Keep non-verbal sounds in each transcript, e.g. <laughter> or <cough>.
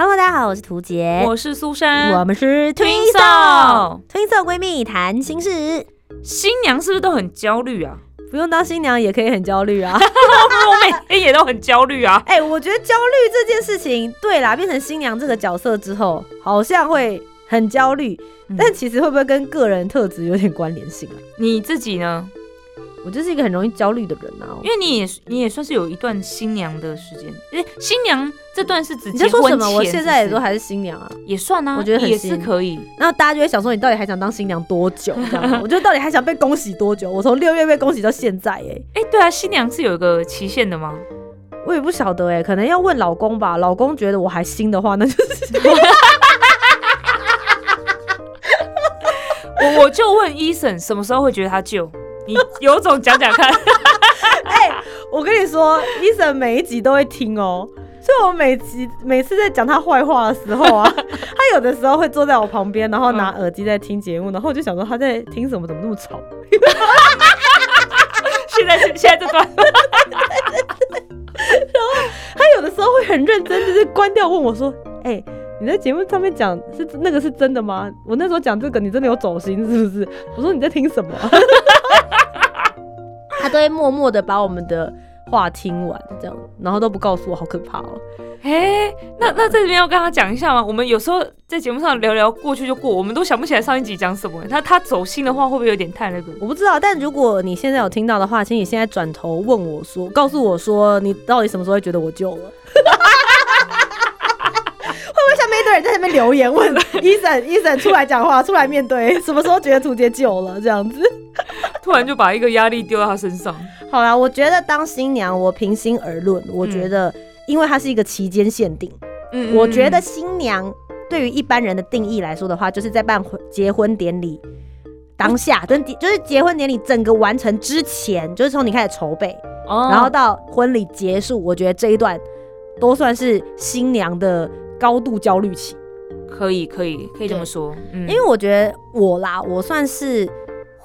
Hello，大家好，我是涂杰，我是苏珊，我们是 Twinso Twinso 闺蜜谈心事。新娘是不是都很焦虑啊？不用当新娘也可以很焦虑啊，<laughs> 我每天也都很焦虑啊。<laughs> 哎，我觉得焦虑这件事情，对啦，变成新娘这个角色之后，好像会很焦虑，但其实会不会跟个人特质有点关联性啊？你自己呢？我就是一个很容易焦虑的人啊，因为你也你也算是有一段新娘的时间，哎，新娘这段是指你在说什么？我现在也都还是新娘啊，也算啊，我觉得也是可以。然后大家就会想说，你到底还想当新娘多久？我觉得到底还想被恭喜多久？我从六月被恭喜到现在，哎，哎，对啊，新娘是有一个期限的吗？我也不晓得，哎，可能要问老公吧。老公觉得我还新的话，那就是。<laughs> 我我就问医生，什么时候会觉得他旧？你有种讲讲看，<laughs> 哎，我跟你说，医生每一集都会听哦，所以我每集每次在讲他坏话的时候啊，<laughs> 他有的时候会坐在我旁边，然后拿耳机在听节目，然后我就想说他在听什么，怎么那么吵？<laughs> 现在现在这段，然后他有的时候会很认真，就是关掉问我说，哎。你在节目上面讲是那个是真的吗？我那时候讲这个，你真的有走心是不是？我说你在听什么？他都会默默的把我们的话听完，这样，然后都不告诉我，好可怕哦。哎，那那在这边要跟他讲一下吗？我们有时候在节目上聊聊过去就过，我们都想不起来上一集讲什么。他他走心的话会不会有点太那个？我不知道，但如果你现在有听到的话，请你现在转头问我说，告诉我说，你到底什么时候会觉得我救了？<laughs> 下面一堆人在那边留言问医生，医生出来讲话，出来面对，什么时候觉得图杰救了这样子？突然就把一个压力丢到他身上。好啦，我觉得当新娘，我平心而论，我觉得因为它是一个期间限定，嗯，我觉得新娘对于一般人的定义来说的话，就是在办结婚典礼当下，跟就是结婚典礼整个完成之前，就是从你开始筹备，然后到婚礼结束，我觉得这一段都算是新娘的。高度焦虑期，可以可以可以这么说，嗯，因为我觉得我啦，我算是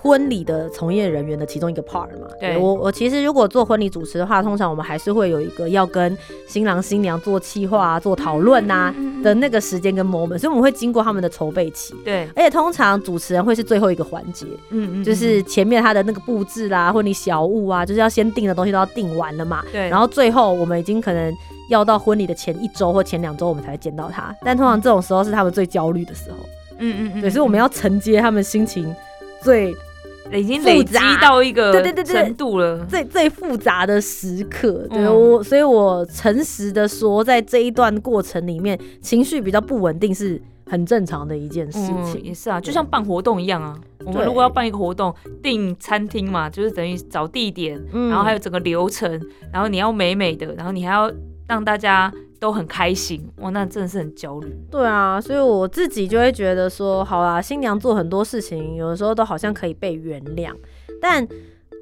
婚礼的从业人员的其中一个 part 嘛。对我我其实如果做婚礼主持的话，通常我们还是会有一个要跟新郎新娘做企划啊、做讨论呐的那个时间跟 moment，所以我们会经过他们的筹备期。对，而且通常主持人会是最后一个环节，嗯嗯，就是前面他的那个布置啦、婚礼小物啊，就是要先定的东西都要定完了嘛。对，然后最后我们已经可能。要到婚礼的前一周或前两周，我们才会见到他。但通常这种时候是他们最焦虑的时候。嗯嗯嗯，对，所以我们要承接他们心情最已经累积到一个对对对程度了，最最复杂的时刻。对我，所以我诚实的说，在这一段过程里面，情绪比较不稳定是很正常的一件事情。也是啊，就像办活动一样啊。我们如果要办一个活动，订餐厅嘛，就是等于找地点，然后还有整个流程，然后你要美美的，然后你还要。让大家都很开心，哇，那真的是很焦虑。对啊，所以我自己就会觉得说，好啦，新娘做很多事情，有的时候都好像可以被原谅。但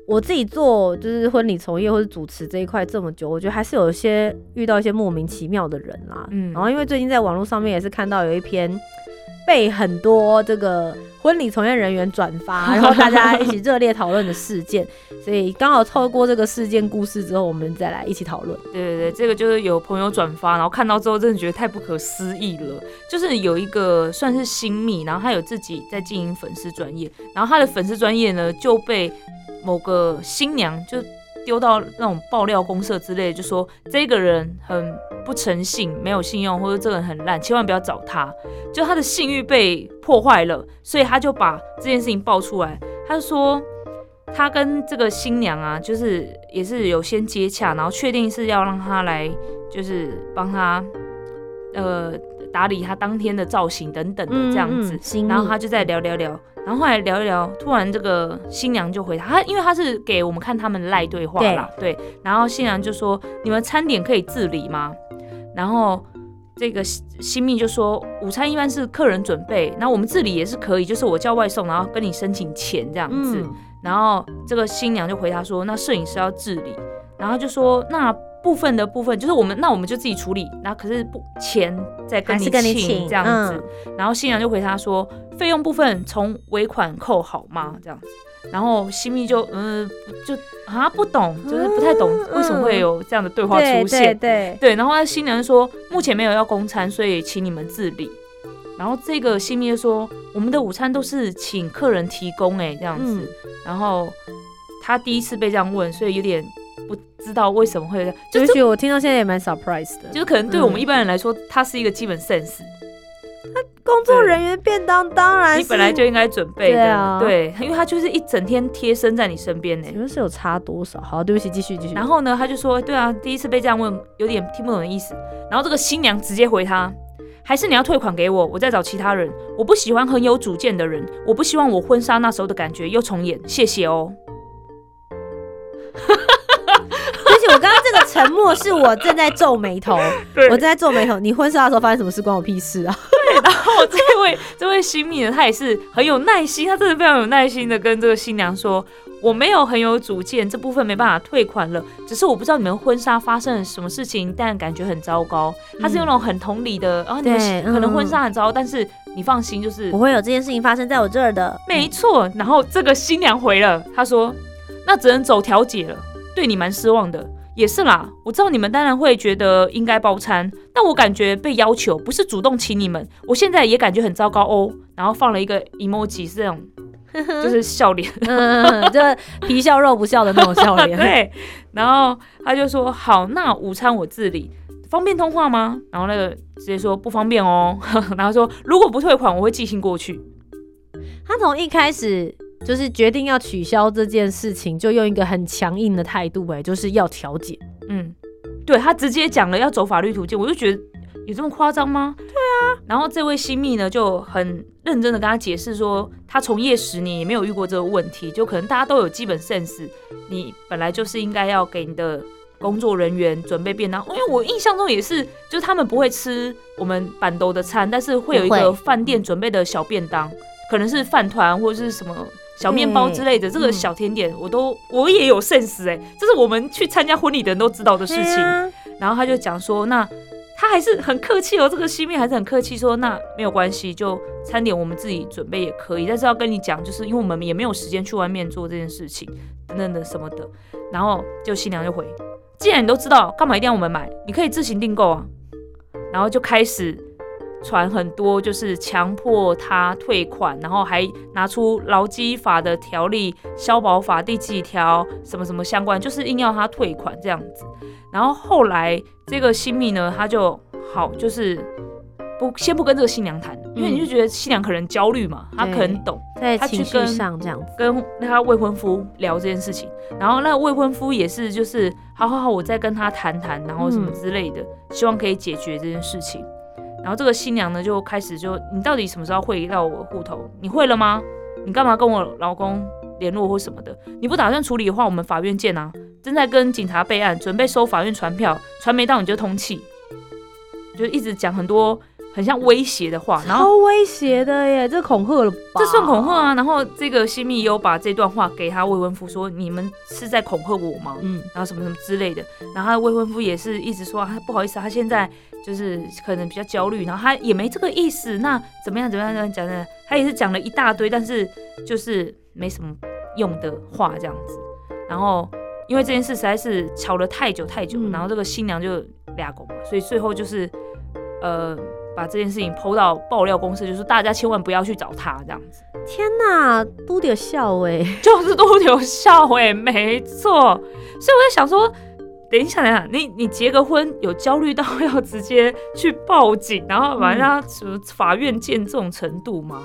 我自己做就是婚礼从业或者主持这一块这么久，我觉得还是有一些遇到一些莫名其妙的人啦。嗯，然后因为最近在网络上面也是看到有一篇。被很多这个婚礼从业人员转发，<laughs> 然后大家一起热烈讨论的事件，所以刚好透过这个事件故事之后，我们再来一起讨论。对对对，这个就是有朋友转发，然后看到之后真的觉得太不可思议了。就是有一个算是新密，然后他有自己在经营粉丝专业，然后他的粉丝专业呢就被某个新娘就。丢到那种爆料公社之类，就说这个人很不诚信，没有信用，或者这个人很烂，千万不要找他。就他的信誉被破坏了，所以他就把这件事情爆出来。他说他跟这个新娘啊，就是也是有先接洽，然后确定是要让他来，就是帮他呃打理他当天的造型等等的这样子。然后他就在聊聊聊。然后后来聊一聊，突然这个新娘就回他，他因为他是给我们看他们赖对话啦，对。然后新娘就说：“你们餐点可以自理吗？”然后这个新密就说，午餐一般是客人准备，那我们自理也是可以，就是我叫外送，然后跟你申请钱这样子。嗯，然后这个新娘就回答说，那摄影师要自理，然后就说那部分的部分就是我们，那我们就自己处理，那可是不钱再跟你请请这样子。嗯然后新娘就回他说，费用部分从尾款扣好吗？这样子。然后新密就嗯、就啊不懂，就是不太懂嗯为什么会有这样的对话出现。对对，对，然后那新娘就说目前没有要公餐，所以请你们自理。然后这个新密就说我们的午餐都是请客人提供哎、这样子。嗯，然后他第一次被这样问，所以有点不知道为什么会这样，就就是是我听到现在也蛮 surprise 的，就是可能对我们嗯一般人来说，它是一个基本 sense，工作人员便当当然是你本来就应该准备的，对啊对，因为他就是一整天贴身在你身边呢请。问是有差多少？好，对不起，继续继续。然后呢，他就说，对啊，第一次被这样问，有点听不懂的意思。然后这个新娘直接回他，还是你要退款给我，我再找其他人。我不喜欢很有主见的人，我不希望我婚纱那时候的感觉又重演，谢谢哦。我刚刚这个沉默是我正在皱眉头，<laughs> 对我正在皱眉头。你婚纱的时候发生什么事关我屁事啊？<laughs> 然后这位 <laughs> 这位新密呢，他也是很有耐心，他真的非常有耐心的跟这个新娘说，我没有很有主见，这部分没办法退款了，只是我不知道你们婚纱发生了什么事情，但感觉很糟糕。他是用那种很同理的，然后你们可能嗯婚纱很糟糕，但是你放心，就是不会有这件事情发生在我这儿的。没错。然后这个新娘回了，她说，那只能走调解了，对你蛮失望的。也是啦，我知道你们当然会觉得应该包餐，但我感觉被要求不是主动请你们，我现在也感觉很糟糕哦。然后放了一个 emoji 是这种，<laughs> 就是笑脸，嗯，<laughs> 就皮笑肉不笑的那种笑脸。<laughs> 对。然后他就说好，那午餐我自理，方便通话吗？然后那个直接说不方便哦。然后说如果不退款，我会寄信过去。他从一开始就是决定要取消这件事情，就用一个很强硬的态度，哎，就是要调解。嗯，对他直接讲了要走法律途径，我就觉得有这么夸张吗？对啊。然后这位新密呢就很认真的跟他解释说，他从业十年也没有遇过这个问题，就可能大家都有基本 sense，你本来就是应该要给你的工作人员准备便当，因为我印象中也是，就是他们不会吃我们板兜的餐，但是会有一个饭店准备的小便当，可能是饭团或者是什么。小面包之类的，这个嗯小甜点我都我也有 sense 哎、这是我们去参加婚礼的人都知道的事情。然后他就讲说，那他还是很客气哦，这个西面还是很客气，说那没有关系，就餐点我们自己准备也可以，但是要跟你讲，就是因为我们也没有时间去外面做这件事情，等等的什么的。然后就新娘就回，既然你都知道，干嘛一定要我们买？你可以自行订购啊。然后就开始传很多，就是强迫他退款，然后还拿出劳基法的条例、消保法第几条什么什么相关，就是硬要他退款这样子。然后后来这个新密呢，他就好就是不先不跟这个新娘谈，因为你就觉得新娘可能焦虑嘛，她可能懂，在情绪他去跟上这样子。跟他未婚夫聊这件事情，然后那未婚夫也是就是好好好，我再跟他谈谈，然后什么嗯之类的，希望可以解决这件事情。然后这个新娘呢就开始就你到底什么时候汇到我户头？你会了吗？你干嘛跟我老公联络或什么的？你不打算处理的话，我们法院见啊！正在跟警察备案，准备收法院传票，传没到你就通气，就一直讲很多很像威胁的话，然后超威胁的耶，这恐吓了吧？这算恐吓啊！然后这个新密优把这段话给他未婚夫说：“你们是在恐吓我吗？”嗯，然后什么什么之类的。然后他的未婚夫也是一直说：“啊，不好意思，他现在就是可能比较焦虑，然后他也没这个意思。那怎么样怎么样怎么样讲的？他也是讲了一大堆，但是就是没什么用的话这样子。然后因为这件事实在是吵了太久太久，嗯然后这个新娘就俩狗嘛，所以最后就是呃。”把这件事情抛到爆料公司，就是大家千万不要去找他这样子。天哪，都得笑哎。<laughs> 就是都得笑哎、没错。所以我在想说，等一下，等一下，你你结个婚有焦虑到要直接去报警，然后把人家什么法院见这种程度吗？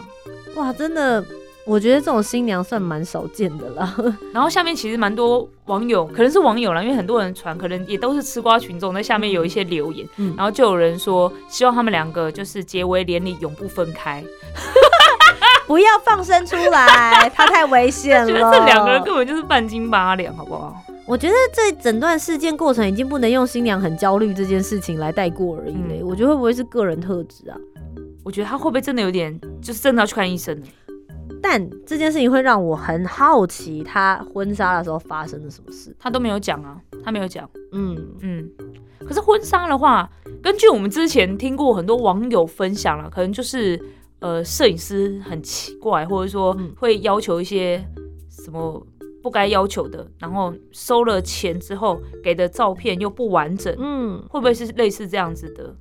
哇，真的，我觉得这种新娘算蛮少见的啦。<laughs> 然后下面其实蛮多网友，可能是网友啦，因为很多人传，可能也都是吃瓜群众，在下面有一些留言，嗯然后就有人说希望他们两个就是结为连理，永不分开。<laughs> 不要放生出来，他太危险了。<laughs> 觉得这两个人根本就是半斤八两，好不好？我觉得这整段事件过程已经不能用新娘很焦虑这件事情来带过而已嘞。嗯我觉得会不会是个人特质啊？我觉得他会不会真的有点，就是真的要去看医生了？但这件事情会让我很好奇，他婚纱的时候发生了什么事。他都没有讲啊，他没有讲。嗯，嗯，可是婚纱的话，根据我们之前听过很多网友分享了，可能就是呃，摄影师很奇怪，或者说嗯会要求一些什么不该要求的，然后收了钱之后给的照片又不完整，嗯，会不会是类似这样子的？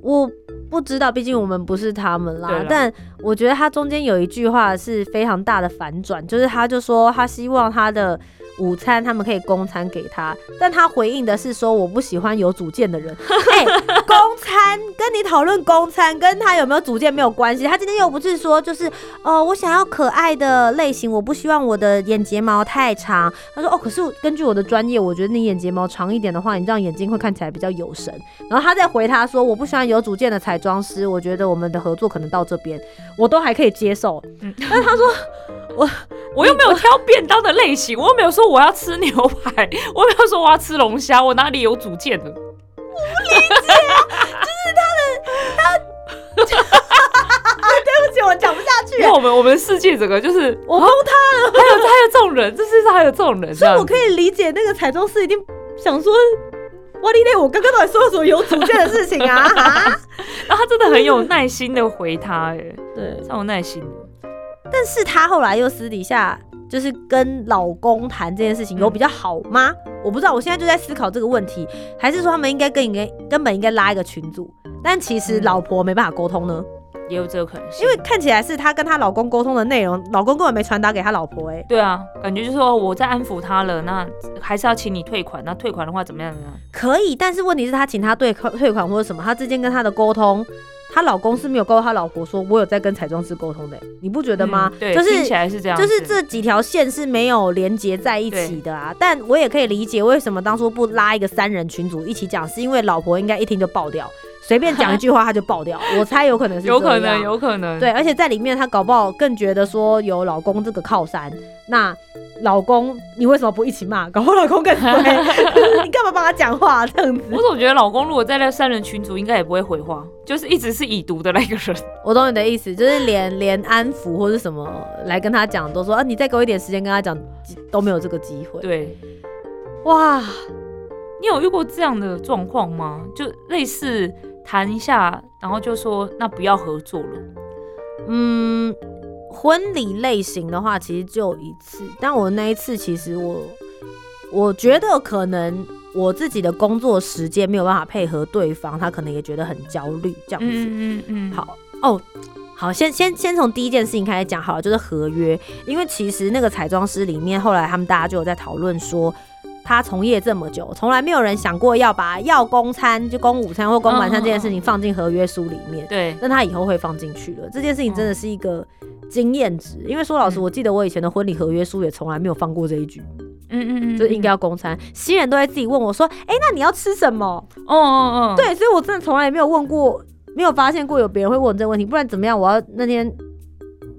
我不知道，毕竟我们不是他们啦啦。但我觉得他中间有一句话是非常大的反转，就是他就说他希望他的午餐他们可以供餐给他，但他回应的是说我不喜欢有主见的人。<laughs> 哎、供餐跟你讨论供餐跟他有没有主见没有关系。他今天又不是说就是呃我想要可爱的类型，我不希望我的眼睫毛太长。他说哦，可是根据我的专业，我觉得你眼睫毛长一点的话，你这样眼睛会看起来比较有神。然后他再回他说：“我不喜欢有主见的彩妆师，我觉得我们的合作可能到这边，我都还可以接受。嗯但是他说我 <laughs> 我又没有挑便当的类型，我又没有说 <laughs> 我要吃牛排，我又没有说我要吃龙虾，我哪里有主见的我不理解啊？<laughs> 对不起，我讲不下去因为我们我们世界整个就是，我崩塌了。还有还有这种人，这世界上还有这种人，所以我可以理解那个彩妆师一定想说。”哇哩嘞！我刚刚到底说了什么有主见的事情啊？啊 <laughs> 然后他真的很有耐心的回他，哎，<laughs> 对，超有耐心的。但是他后来又私底下就是跟老公谈这件事情，有比较好吗？我不知道，我现在就在思考这个问题，还是说他们应该跟应该根本应该拉一个群组？但其实嗯老婆没办法沟通呢？也有这个可能性，因为看起来是她跟她老公沟通的内容，老公根本没传达给她老婆、哎，对啊，感觉就是说我在安抚她了，那还是要请你退款，那退款的话怎么样呢？可以，但是问题是他请他退款退款或者什么，他之间跟他的沟通，她老公是没有告诉她老婆说，我有在跟彩妆师沟通的、哎你不觉得吗？嗯对，就是听起来是这样，就是这几条线是没有连接在一起的啊，但我也可以理解为什么当初不拉一个三人群组一起讲，是因为老婆应该一听就爆掉，随便讲一句话他就爆掉，<laughs> 我猜有可能是有可能，有可能，对，而且在里面他搞不好更觉得说有老公这个靠山，那老公你为什么不一起骂？搞不好老公更衰，<laughs> 你干嘛帮他讲话、这样子？我总觉得老公如果在那三人群组，应该也不会回话，就是一直是已读的那个人。我懂你的意思，就是连连安抚或是什么来跟他讲，都说啊，你再给我一点时间跟他讲，都没有这个机会。对，哇，你有遇过这样的状况吗？就类似谈一下，然后就说那不要合作了。嗯，婚礼类型的话，其实只有一次，但我那一次其实我我觉得可能我自己的工作时间没有办法配合对方，他可能也觉得很焦虑这样子。嗯嗯嗯，好哦。好，先先先从第一件事情开始讲好了，就是合约。因为其实那个彩妆师里面，后来他们大家就有在讨论说，他从业这么久，从来没有人想过要把要供餐就供午餐或供晚餐这件事情放进合约书里面。对，但他以后会放进去了。这件事情真的是一个经验值，因为说老实，嗯我记得我以前的婚礼合约书也从来没有放过这一句，嗯嗯嗯，就应该要供餐。新人都会自己问我说：“哎、那你要吃什么哦哦哦，？”对，所以我真的从来也没有问过，没有发现过有别人会问我这个问题。不然怎么样？我要那天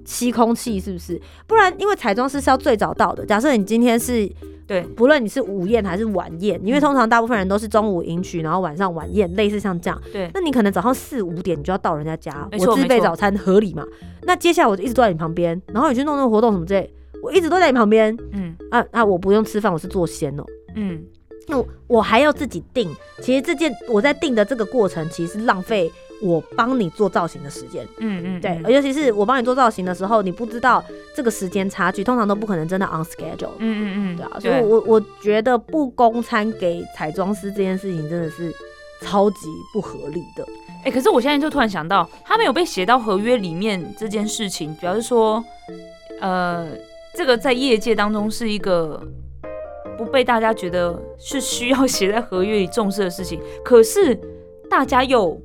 吸空气是不是？不然因为彩妆师是要最早到的。假设你今天是对，不论你是午宴还是晚宴，因为通常大部分人都是中午迎娶，然后晚上晚宴，类似像这样。对那你可能早上四五点你就要到人家家，我自备早餐合理嘛？那接下来我就一直坐在你旁边，然后你去弄那个活动什么之类，我一直都在你旁边嗯啊啊！我不用吃饭，我是做仙哦。嗯，那我我还要自己订，其实这件我在订的这个过程，其实是浪费我帮你做造型的时间。嗯嗯，对，嗯尤其是我帮你做造型的时候，你不知道这个时间差距，通常都不可能真的 on schedule。嗯嗯嗯，对啊，所以我我觉得不公餐给彩妆师这件事情真的是超级不合理的。哎、可是我现在就突然想到，他没有被写到合约里面这件事情，表示说，呃，这个在业界当中是一个不被大家觉得是需要写在合约里重视的事情，可是大家又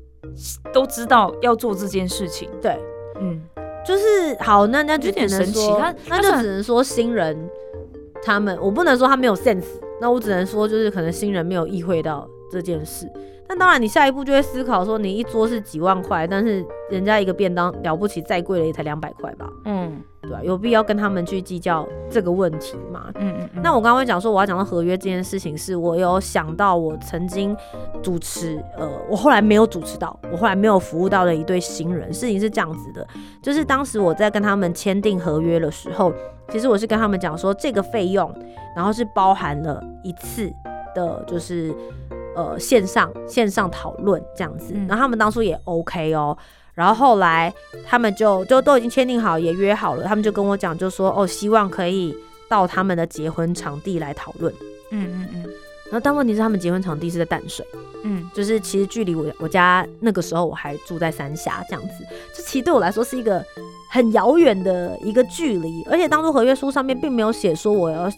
都知道要做这件事情，对，嗯，就是好，那那就有点只能说神奇他那就只能说新人他们，我不能说他没有 sense，那我只能说就是可能新人没有意会到这件事。但当然，你下一步就会思考说，你一桌是几万块，但是人家一个便当了不起再贵了也才两百块吧？嗯，对啊，有必要跟他们去计较这个问题吗？嗯嗯嗯，那我刚刚会讲说我要讲到合约这件事情，是我有想到我曾经主持，呃，我后来没有主持到，我后来没有服务到的一对新人。事情是这样子的，就是当时我在跟他们签订合约的时候，其实我是跟他们讲说这个费用，然后是包含了一次的，就是呃线上线上讨论这样子，嗯。然后他们当初也 OK 哦。然后后来他们就就都已经签订好，也约好了，他们就跟我讲，就说哦，希望可以到他们的结婚场地来讨论。嗯嗯嗯。然后但问题是，他们结婚场地是在淡水，嗯。就是其实距离我我家那个时候我还住在三峡这样子，这其实对我来说是一个很遥远的一个距离，而且当初合约书上面并没有写说我要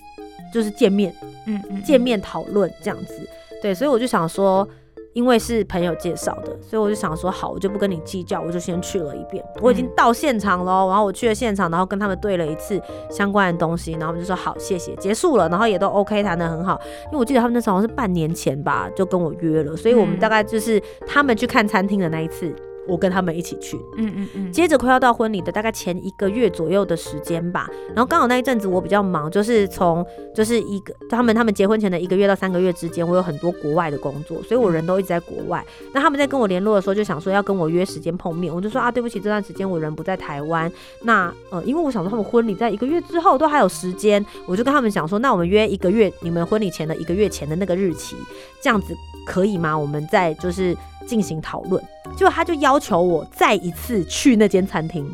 就是见面嗯嗯，见面讨论这样子，对，所以我就想说。因为是朋友介绍的，所以我就想说好，我就不跟你计较，我就先去了一遍。我已经到现场了，然后我去了现场，然后跟他们对了一次相关的东西，然后我们就说好，谢谢，结束了，然后也都 OK，谈得很好。因为我记得他们那时候好像是半年前吧，就跟我约了，所以我们嗯大概就是他们去看餐厅的那一次，我跟他们一起去。嗯嗯嗯，接着快要到婚礼的大概前一个月左右的时间吧，然后刚好那一阵子我比较忙，就是从就是一个他们他们结婚前的一个月到三个月之间，我有很多国外的工作，所以我人都一直在国外。那他们在跟我联络的时候，就想说要跟我约时间碰面，我就说啊，对不起，这段时间我人不在台湾。那呃，因为我想说他们婚礼在一个月之后都还有时间，我就跟他们讲说，那我们约一个月，你们婚礼前的一个月前的那个日期，这样子可以吗？我们在就是进行讨论。结果他就要求我再一次去那间餐厅，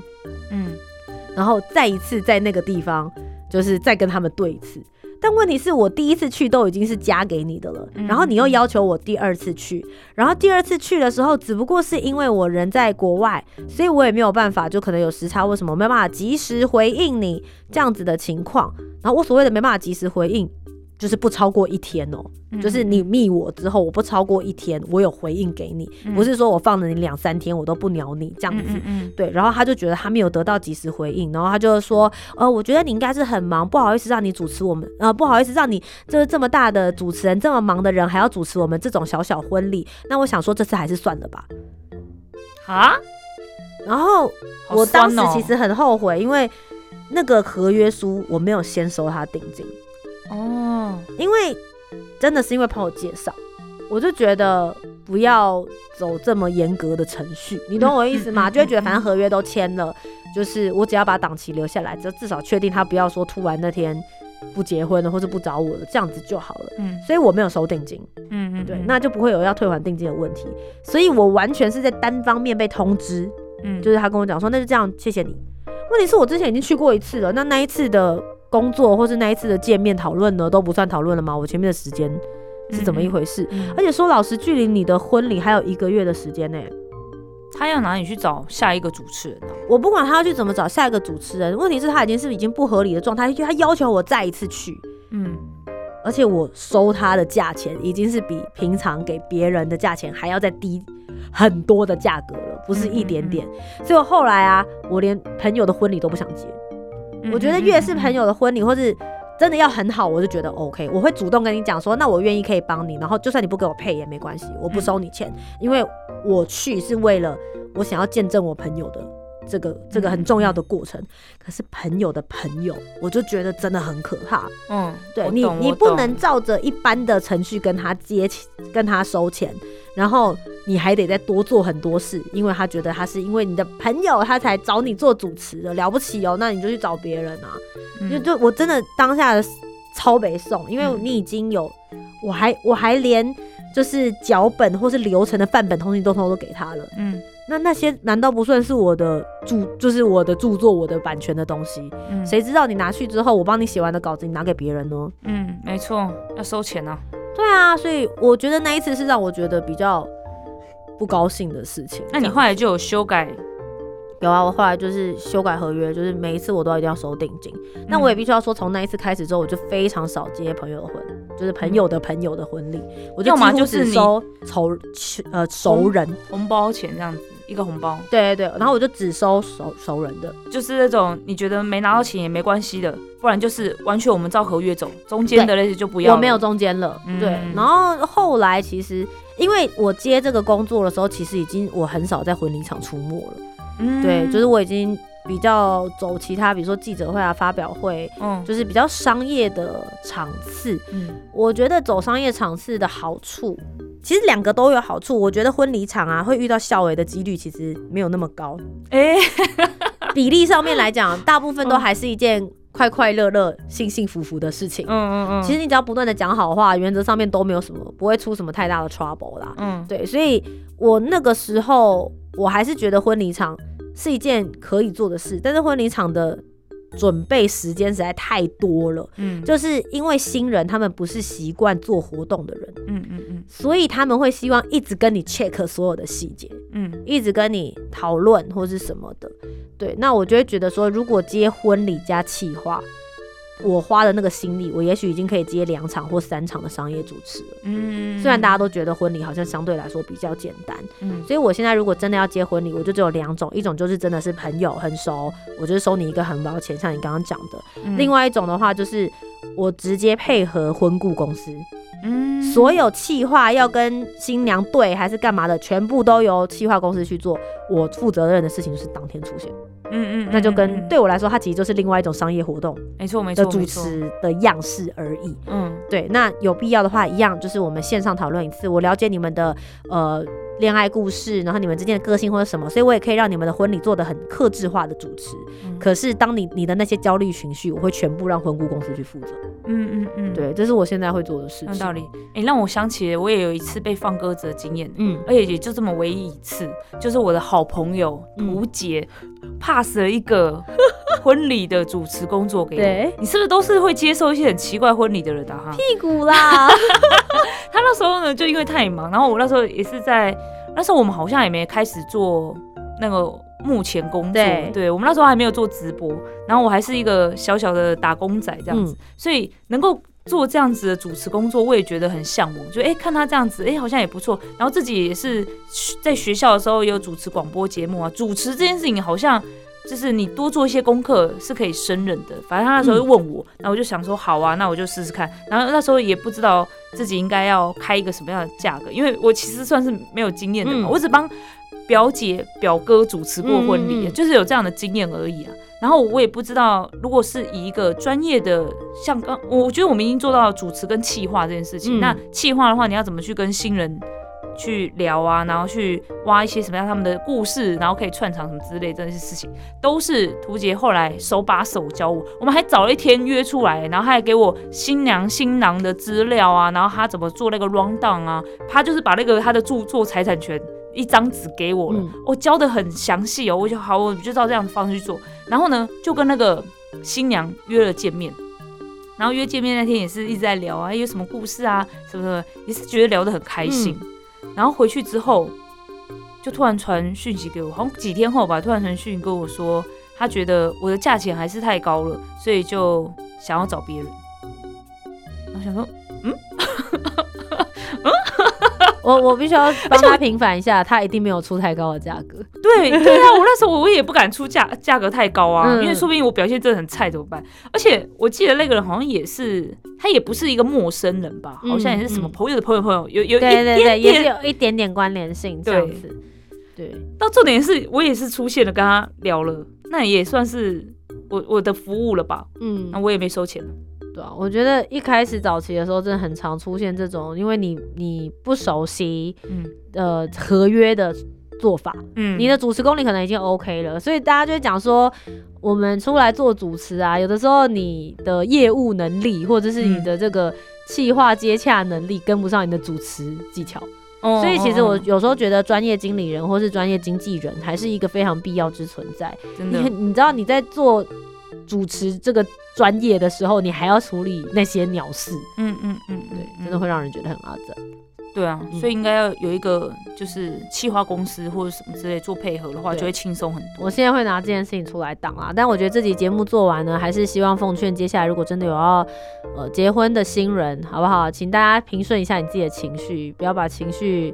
嗯然后再一次在那个地方，就是再跟他们对一次。但问题是我第一次去都已经是加给你的了，嗯然后你又要求我第二次去，然后第二次去的时候，只不过是因为我人在国外，所以我也没有办法，就可能有时差，为什么没有办法及时回应你这样子的情况？然后我所谓的没办法及时回应，就是不超过一天哦、嗯就是你密我之后，我不超过一天，我有回应给你，嗯不是说我放了你两三天我都不鸟你这样子。对，然后他就觉得他没有得到及时回应，然后他就说，呃，我觉得你应该是很忙，不好意思让你主持我们，呃，不好意思让你就是这么大的主持人这么忙的人还要主持我们这种小小婚礼，那我想说这次还是算了吧。啊，然后我当时其实很后悔，因为那个合约书我没有先收他定金，哦，因为真的是因为朋友介绍，我就觉得不要走这么严格的程序，你懂我意思吗？就会觉得反正合约都签了，就是我只要把档期留下来，就至少确定他不要说突然那天不结婚了或者不找我了，这样子就好了。嗯所以我没有收定金，嗯嗯，对，那就不会有要退还定金的问题。所以我完全是在单方面被通知，嗯。就是他跟我讲说，那就这样，谢谢你。问题是我之前已经去过一次了，那那一次的工作或是那一次的见面讨论呢，都不算讨论了吗？我前面的时间是怎么一回事？嗯而且说老实，距离你的婚礼还有一个月的时间呢、他要哪里去找下一个主持人呢？我不管他要去怎么找下一个主持人，问题是他已经是已经不合理的状态，他要求我再一次去，嗯而且我收他的价钱已经是比平常给别人的价钱还要再低很多的价格了，不是一点点。所以我后来啊，我连朋友的婚礼都不想结。嗯我觉得越是朋友的婚礼，或是真的要很好，我就觉得 OK，我会主动跟你讲说，那我愿意可以帮你，然后就算你不给我配也没关系，我不收你钱，因为我去是为了我想要见证我朋友的这个这个很重要的过程。可是朋友的朋友，我就觉得真的很可怕。嗯，对你，你不能照着一般的程序跟他接，跟他收钱，然后你还得再多做很多事，因为他觉得他是因为你的朋友，他才找你做主持的，了不起哦，那你就去找别人啊。嗯就就我真的当下的超北送，因为嗯你已经有，我还我还连就是脚本或是流程的范本通信都通通都给他了，嗯那那些难道不算是我的著，就是我的著作、我的版权的东西？嗯谁知道你拿去之后，我帮你写完的稿子，你拿给别人呢？嗯，没错，要收钱啊。对啊，所以我觉得那一次是让我觉得比较不高兴的事情。那你后来就有修改？有啊？我后来就是修改合约，就是每一次我都一定要收定金。那我也必须要说，从那一次开始之后，我就非常少接朋友的婚，就是朋友的朋友的婚礼，我就要几乎只收仇呃熟人，红包钱这样子，一个红包，对对对，然后我就只收熟熟人的，就是那种你觉得没拿到钱也没关系的，不然就是完全我们照合约走，中间的那些就不要了。我没有中间了，嗯。对。然后后来其实，因为我接这个工作的时候，其实已经我很少在婚礼场出没了，嗯。对，就是我已经比较走其他，比如说记者会啊、发表会，嗯。就是比较商业的场次。嗯。我觉得走商业场次的好处，其实两个都有好处。我觉得婚礼场啊，会遇到校委的几率其实没有那么高，哎、<laughs> 比例上面来讲，大部分都还是一件快快乐乐、幸幸福福的事情。嗯嗯嗯，其实你只要不断的讲好话，原则上面都没有什么，不会出什么太大的 trouble 啦。嗯对，所以我那个时候我还是觉得婚礼场是一件可以做的事，但是婚礼场的准备时间实在太多了，嗯。就是因为新人他们不是习惯做活动的人，嗯嗯嗯。所以他们会希望一直跟你 check 所有的细节，嗯。一直跟你讨论或是什么的。对，那我就会觉得说，如果接婚礼加企划，我花的那个心力，我也许已经可以接两场或三场的商业主持了。嗯，虽然大家都觉得婚礼好像相对来说比较简单，嗯。所以我现在如果真的要接婚礼，我就只有两种，一种就是真的是朋友很熟，我就是收你一个很包钱，像你刚刚讲的；嗯。另外一种的话就是我直接配合婚顾公司，嗯。所有企划要跟新娘对还是干嘛的，全部都由企划公司去做，我负责任的事情就是当天出现，嗯嗯，那就跟嗯对我来说，它其实就是另外一种商业活动没错没错的主持的样式而已。嗯对，那有必要的话，一样就是我们线上讨论一次，我了解你们的呃恋爱故事，然后你们之间的个性或者什么，所以我也可以让你们的婚礼做的很克制化的主持。嗯可是当你你的那些焦虑情绪，我会全部让婚顾公司去负责。嗯嗯嗯，对，这是我现在会做的事情。有道理。哎、让我想起了我也有一次被放鸽子的经验，嗯，而且也就这么唯一一次，就是我的好朋友嗯图姐 pass 了一个 <laughs> 婚礼的主持工作给你。你是不是都是会接受一些很奇怪婚礼的人的、啊、哈？屁股啦，<laughs> 他那时候呢，就因为太忙，然后我那时候也是在那时候我们好像也没开始做那个幕前工作，对我们那时候还没有做直播，然后我还是一个小小的打工仔这样子，嗯所以能够。做这样子的主持工作，我也觉得很向往。就哎、诶看他这样子，哎、好像也不错。然后自己也是在学校的时候也有主持广播节目啊。主持这件事情好像就是你多做一些功课是可以胜任的。反正他那时候就问我，然后我就想说好啊，那我就试试看。然后那时候也不知道自己应该要开一个什么样的价格，因为我其实算是没有经验的嘛，嗯我只帮表姐表哥主持过婚礼，嗯嗯嗯就是有这样的经验而已啊。然后我也不知道，如果是以一个专业的，像刚我觉得我们已经做到了主持跟企划这件事情。嗯那企划的话，你要怎么去跟新人去聊啊，然后去挖一些什么样他们的故事，然后可以串场什么之类这些事情，都是图杰后来手把手教我。我们还找了一天约出来，然后他还给我新娘新郎的资料啊，然后他怎么做那个 round down 啊，他就是把那个他的著作财产权。一张纸给我了，嗯我教的很详细哦，我就好，我就照这样的方式去做。然后呢，就跟那个新娘约了见面，然后约见面那天也是一直在聊啊，有什么故事啊，什么什么，也是觉得聊得很开心。然后回去之后，就突然传讯息给我，好像几天后吧，突然传讯息跟我说，他觉得我的价钱还是太高了，所以就想要找别人。然后想说，我我必须要帮他平反一下，他一定没有出太高的价格。<laughs> 对对啊，我那时候我也不敢出价价格太高啊，嗯因为说不定我表现真的很菜怎么办？而且我记得那个人好像也是，他也不是一个陌生人吧，嗯好像也是什么嗯朋友的朋友朋友，有有点也是。有一点点关联性这样子。对，到重点是我也是出现了跟他聊了，那也算是我我的服务了吧？嗯那，我也没收钱。对啊，我觉得一开始早期的时候，真的很常出现这种，因为你你不熟悉嗯。呃合约的做法，嗯。你的主持功力可能已经 OK 了，所以大家就会讲说，我们出来做主持啊，有的时候你的业务能力或者是你的这个企划接洽能力跟不上你的主持技巧，哦所以其实我哦有时候觉得专业经理人或是专业经纪人还是一个非常必要之存在。你你知道你在做主持这个专业的时候，你还要处理那些鸟事，嗯嗯嗯，对，嗯真的会让人觉得很阿杂。对啊，嗯所以应该要有一个就是企划公司或者什么之类做配合的话，就会轻松很多。我现在会拿这件事情出来挡啊，但我觉得这集节目做完呢，还是希望奉劝接下来如果真的有要呃结婚的新人，好不好？请大家平顺一下你自己的情绪，不要把情绪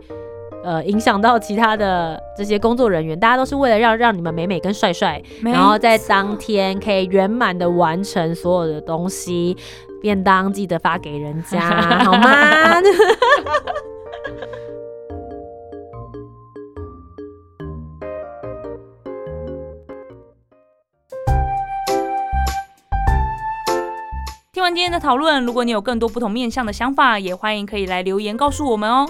呃影响到其他的这些工作人员，大家都是为了让让你们美美跟帅帅，然后在当天可以圆满的完成所有的东西，便当记得发给人家，<laughs> 好吗？<laughs> 听完今天的讨论，如果你有更多不同面向的想法，也欢迎可以来留言告诉我们哦。